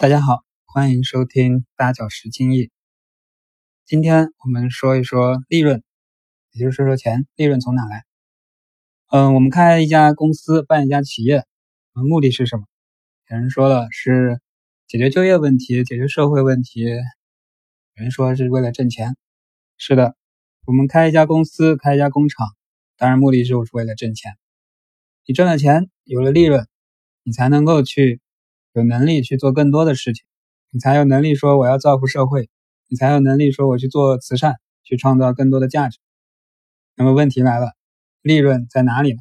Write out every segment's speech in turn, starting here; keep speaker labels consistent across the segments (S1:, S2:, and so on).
S1: 大家好，欢迎收听八角时经义。今天我们说一说利润，也就是说说钱，利润从哪来？嗯，我们开一家公司，办一家企业，目的是什么？有人说了是解决就业问题，解决社会问题。有人说是为了挣钱。是的，我们开一家公司，开一家工厂，当然目的就是为了挣钱。你挣了钱，有了利润，你才能够去。有能力去做更多的事情，你才有能力说我要造福社会，你才有能力说我去做慈善，去创造更多的价值。那么问题来了，利润在哪里呢？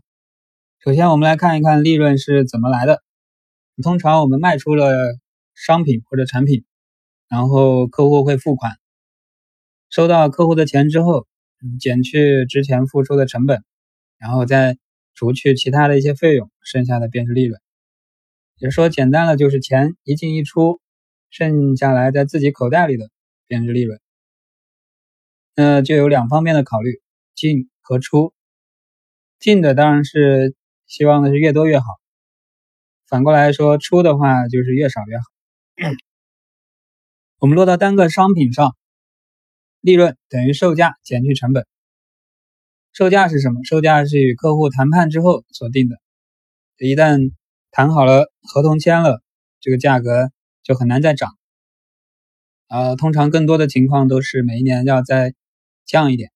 S1: 首先，我们来看一看利润是怎么来的。通常我们卖出了商品或者产品，然后客户会付款，收到客户的钱之后，减去之前付出的成本，然后再除去其他的一些费用，剩下的便是利润。也说简单了，就是钱一进一出，剩下来在自己口袋里的便是利润。那就有两方面的考虑，进和出。进的当然是希望的是越多越好，反过来说出的话就是越少越好。我们落到单个商品上，利润等于售价减去成本。售价是什么？售价是与客户谈判之后所定的，一旦。谈好了，合同签了，这个价格就很难再涨。呃，通常更多的情况都是每一年要再降一点。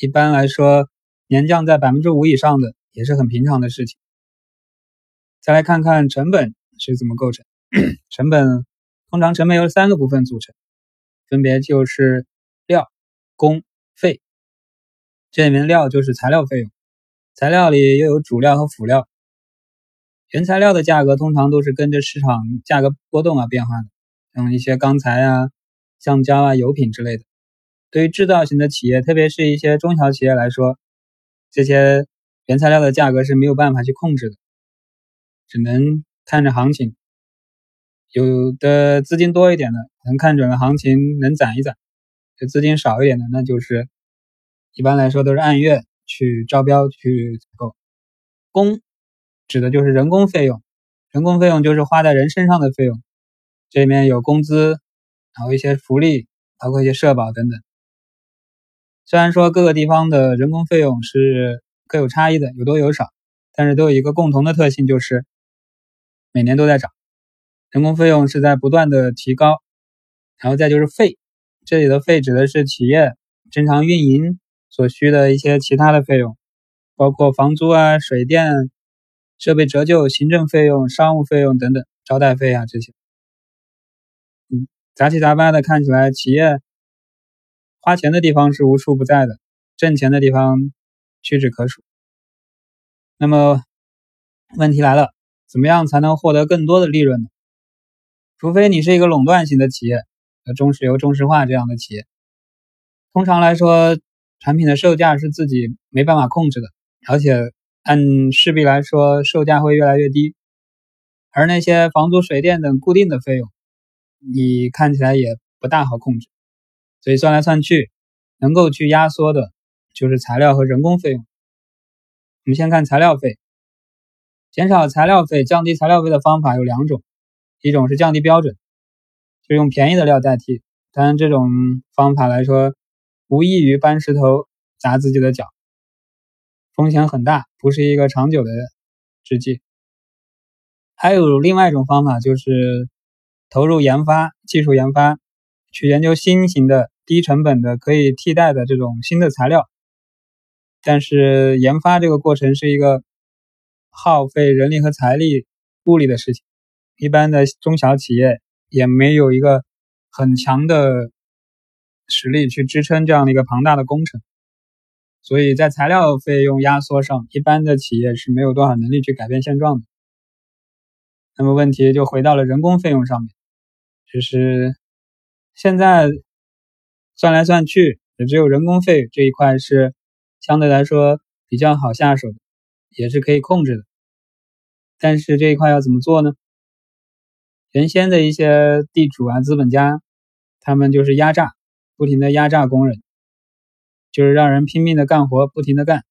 S1: 一般来说，年降在百分之五以上的也是很平常的事情。再来看看成本是怎么构成。成本通常成本由三个部分组成，分别就是料、工、费。这里面料就是材料费用，材料里又有主料和辅料。原材料的价格通常都是跟着市场价格波动而变化的，像一些钢材啊、橡胶啊、油品之类的。对于制造型的企业，特别是一些中小企业来说，这些原材料的价格是没有办法去控制的，只能看着行情。有的资金多一点的，能看准了行情能攒一攒；就资金少一点的，那就是一般来说都是按月去招标去采购工。指的就是人工费用，人工费用就是花在人身上的费用，这里面有工资，然后一些福利，包括一些社保等等。虽然说各个地方的人工费用是各有差异的，有多有少，但是都有一个共同的特性，就是每年都在涨，人工费用是在不断的提高。然后再就是费，这里的费指的是企业正常运营所需的一些其他的费用，包括房租啊、水电。设备折旧、行政费用、商务费用等等，招待费啊这些，嗯，杂七杂八的，看起来企业花钱的地方是无处不在的，挣钱的地方屈指可数。那么问题来了，怎么样才能获得更多的利润呢？除非你是一个垄断型的企业，呃，中石油、中石化这样的企业。通常来说，产品的售价是自己没办法控制的，而且。按势必来说，售价会越来越低，而那些房租、水电等固定的费用，你看起来也不大好控制。所以算来算去，能够去压缩的，就是材料和人工费用。我们先看材料费，减少材料费、降低材料费的方法有两种，一种是降低标准，就用便宜的料代替。当然，这种方法来说，无异于搬石头砸自己的脚。风险很大，不是一个长久的制剂。还有另外一种方法，就是投入研发、技术研发，去研究新型的、低成本的、可以替代的这种新的材料。但是研发这个过程是一个耗费人力和财力、物力的事情，一般的中小企业也没有一个很强的实力去支撑这样的一个庞大的工程。所以在材料费用压缩上，一般的企业是没有多少能力去改变现状的。那么问题就回到了人工费用上面，就是现在算来算去，也只有人工费这一块是相对来说比较好下手的，也是可以控制的。但是这一块要怎么做呢？原先的一些地主啊、资本家，他们就是压榨，不停的压榨工人。就是让人拼命的干活，不停的干。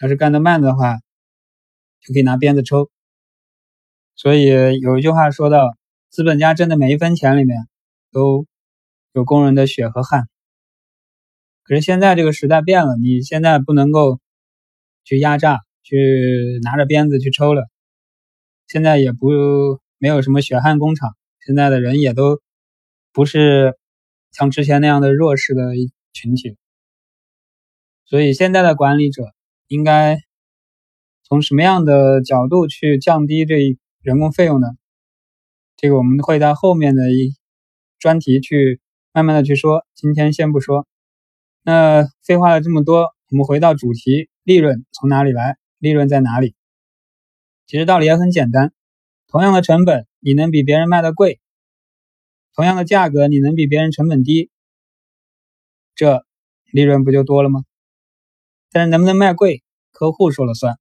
S1: 要是干得慢的话，就可以拿鞭子抽。所以有一句话说到：“资本家挣的每一分钱里面都有工人的血和汗。可是现在这个时代变了，你现在不能够去压榨，去拿着鞭子去抽了。现在也不没有什么血汗工厂，现在的人也都不是像之前那样的弱势的群体。所以现在的管理者应该从什么样的角度去降低这人工费用呢？这个我们会在后面的一专题去慢慢的去说，今天先不说。那废话了这么多，我们回到主题，利润从哪里来？利润在哪里？其实道理也很简单，同样的成本，你能比别人卖的贵；同样的价格，你能比别人成本低，这利润不就多了吗？但是能不能卖贵，客户说了算；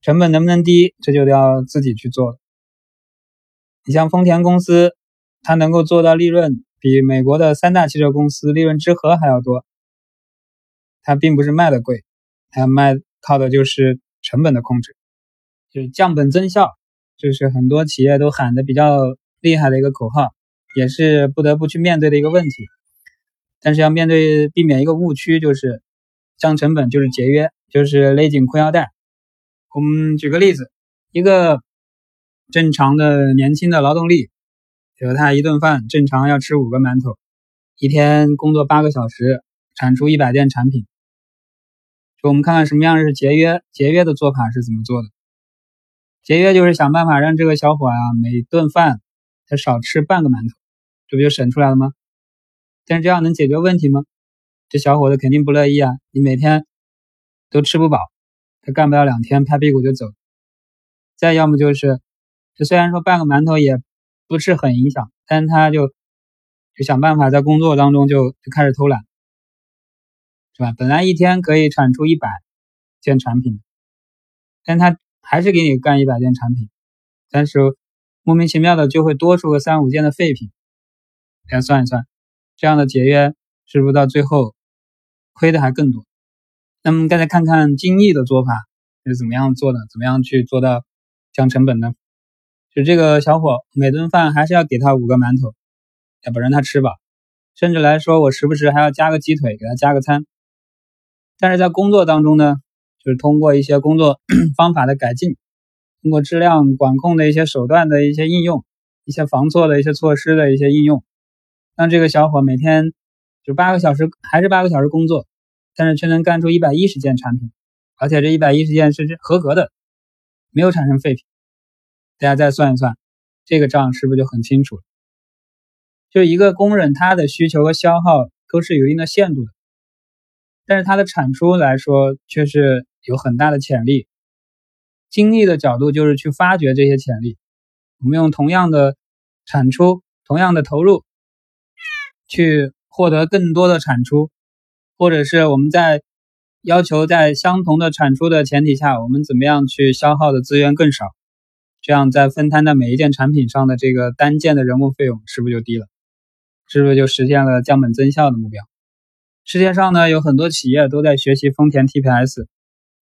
S1: 成本能不能低，这就得要自己去做了。你像丰田公司，它能够做到利润比美国的三大汽车公司利润之和还要多，它并不是卖的贵，它卖靠的就是成本的控制，就是降本增效，这是很多企业都喊的比较厉害的一个口号，也是不得不去面对的一个问题。但是要面对避免一个误区，就是。降成本就是节约，就是勒紧裤腰带。我们举个例子，一个正常的年轻的劳动力，比如他一顿饭正常要吃五个馒头，一天工作八个小时，产出一百件产品。就我们看看什么样是节约，节约的做法是怎么做的？节约就是想办法让这个小伙啊，每顿饭他少吃半个馒头，这不就省出来了吗？但是这样能解决问题吗？这小伙子肯定不乐意啊！你每天都吃不饱，他干不了两天，拍屁股就走。再要么就是，这虽然说半个馒头也不是很影响，但他就就想办法在工作当中就就开始偷懒，是吧？本来一天可以产出一百件产品，但他还是给你干一百件产品，但是莫名其妙的就会多出个三五件的废品。来算一算，这样的节约是不是到最后？亏的还更多。那么，大家看看精益的做法是怎么样做的？怎么样去做到降成本呢？就这个小伙，每顿饭还是要给他五个馒头，要不让他吃饱。甚至来说，我时不时还要加个鸡腿，给他加个餐。但是在工作当中呢，就是通过一些工作 方法的改进，通过质量管控的一些手段的一些应用，一些防错的一些措施的一些应用，让这个小伙每天就八个小时，还是八个小时工作。但是却能干出一百一十件产品，而且这一百一十件是合格的，没有产生废品。大家再算一算，这个账是不是就很清楚了？就一个工人，他的需求和消耗都是有一定的限度的，但是他的产出来说却是有很大的潜力。精力的角度就是去发掘这些潜力，我们用同样的产出、同样的投入，去获得更多的产出。或者是我们在要求在相同的产出的前提下，我们怎么样去消耗的资源更少？这样在分摊在每一件产品上的这个单件的人工费用是不是就低了？是不是就实现了降本增效的目标？世界上呢有很多企业都在学习丰田 TPS，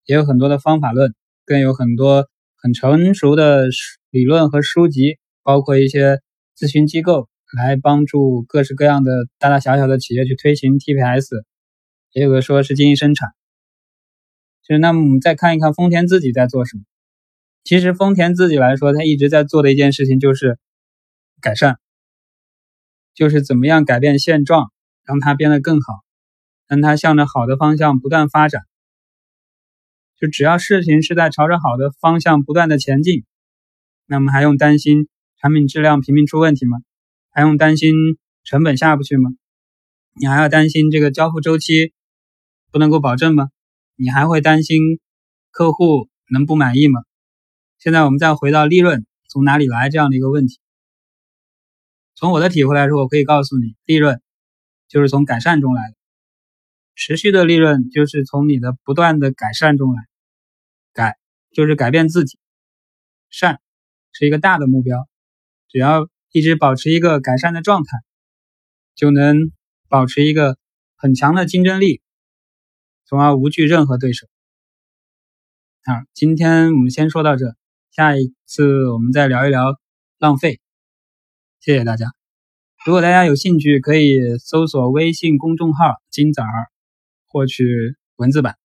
S1: 也有很多的方法论，更有很多很成熟的理论和书籍，包括一些咨询机构来帮助各式各样的大大小小的企业去推行 TPS。也有个说是精益生产，就是那么我们再看一看丰田自己在做什么。其实丰田自己来说，他一直在做的一件事情就是改善，就是怎么样改变现状，让它变得更好，让它向着好的方向不断发展。就只要事情是在朝着好的方向不断的前进，那么还用担心产品质量频频出问题吗？还用担心成本下不去吗？你还要担心这个交付周期？不能够保证吗？你还会担心客户能不满意吗？现在我们再回到利润从哪里来这样的一个问题。从我的体会来说，我可以告诉你，利润就是从改善中来的，持续的利润就是从你的不断的改善中来。改就是改变自己，善是一个大的目标，只要一直保持一个改善的状态，就能保持一个很强的竞争力。从而无惧任何对手。啊，今天我们先说到这，下一次我们再聊一聊浪费。谢谢大家。如果大家有兴趣，可以搜索微信公众号“金仔儿”获取文字版。